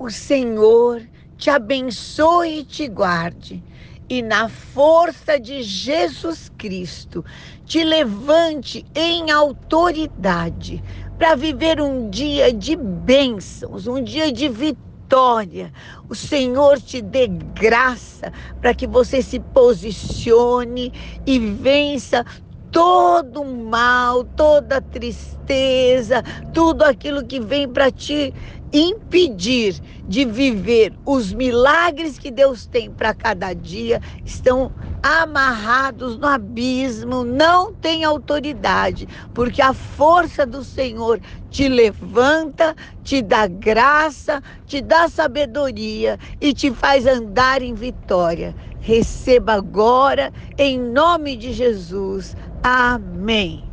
O Senhor te abençoe e te guarde. E na força de Jesus Cristo, te levante em autoridade para viver um dia de bênçãos, um dia de vitória. O Senhor te dê graça para que você se posicione e vença todo mal, toda tristeza, tudo aquilo que vem para te impedir de viver os milagres que Deus tem para cada dia, estão amarrados no abismo, não tem autoridade, porque a força do Senhor te levanta, te dá graça, te dá sabedoria e te faz andar em vitória. Receba agora, em nome de Jesus. Amém.